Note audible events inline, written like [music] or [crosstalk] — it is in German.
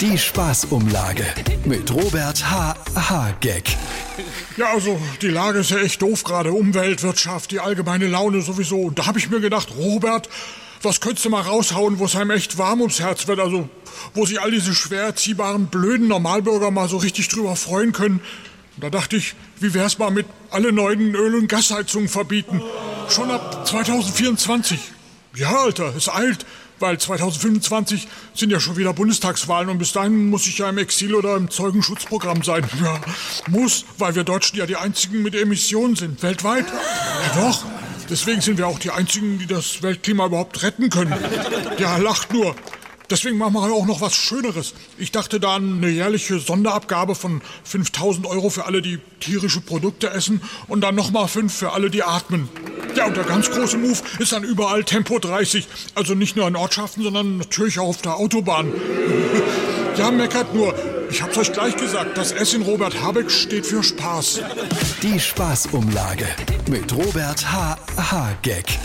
Die Spaßumlage mit Robert H. H. Gag. Ja, also die Lage ist ja echt doof gerade. Umwelt, Wirtschaft, die allgemeine Laune sowieso. Und da habe ich mir gedacht, Robert, was könntest du mal raushauen, wo es einem echt warm ums Herz wird? Also, wo sich all diese schwer erziehbaren, blöden Normalbürger mal so richtig drüber freuen können. Und da dachte ich, wie wär's mal mit alle neuen Öl- und Gasheizungen verbieten? Schon ab 2024. Ja, Alter, es eilt, weil 2025 sind ja schon wieder Bundestagswahlen und bis dahin muss ich ja im Exil oder im Zeugenschutzprogramm sein. [laughs] Ja, muss, weil wir Deutschen ja die einzigen mit Emissionen sind, weltweit. Ja doch, deswegen sind wir auch die einzigen, die das Weltklima überhaupt retten können. Ja, lacht nur. Deswegen machen wir auch noch was Schöneres. Ich dachte da an eine jährliche Sonderabgabe von 5000 Euro für alle, die tierische Produkte essen und dann nochmal 5 für alle, die atmen. Ja, und der ganz große Move ist dann überall Tempo 30. Also nicht nur in Ortschaften, sondern natürlich auch auf der Autobahn. [laughs] ja, meckert nur. Ich hab's euch gleich gesagt, das S in Robert Habeck steht für Spaß. Die Spaßumlage mit Robert H. H. Gag.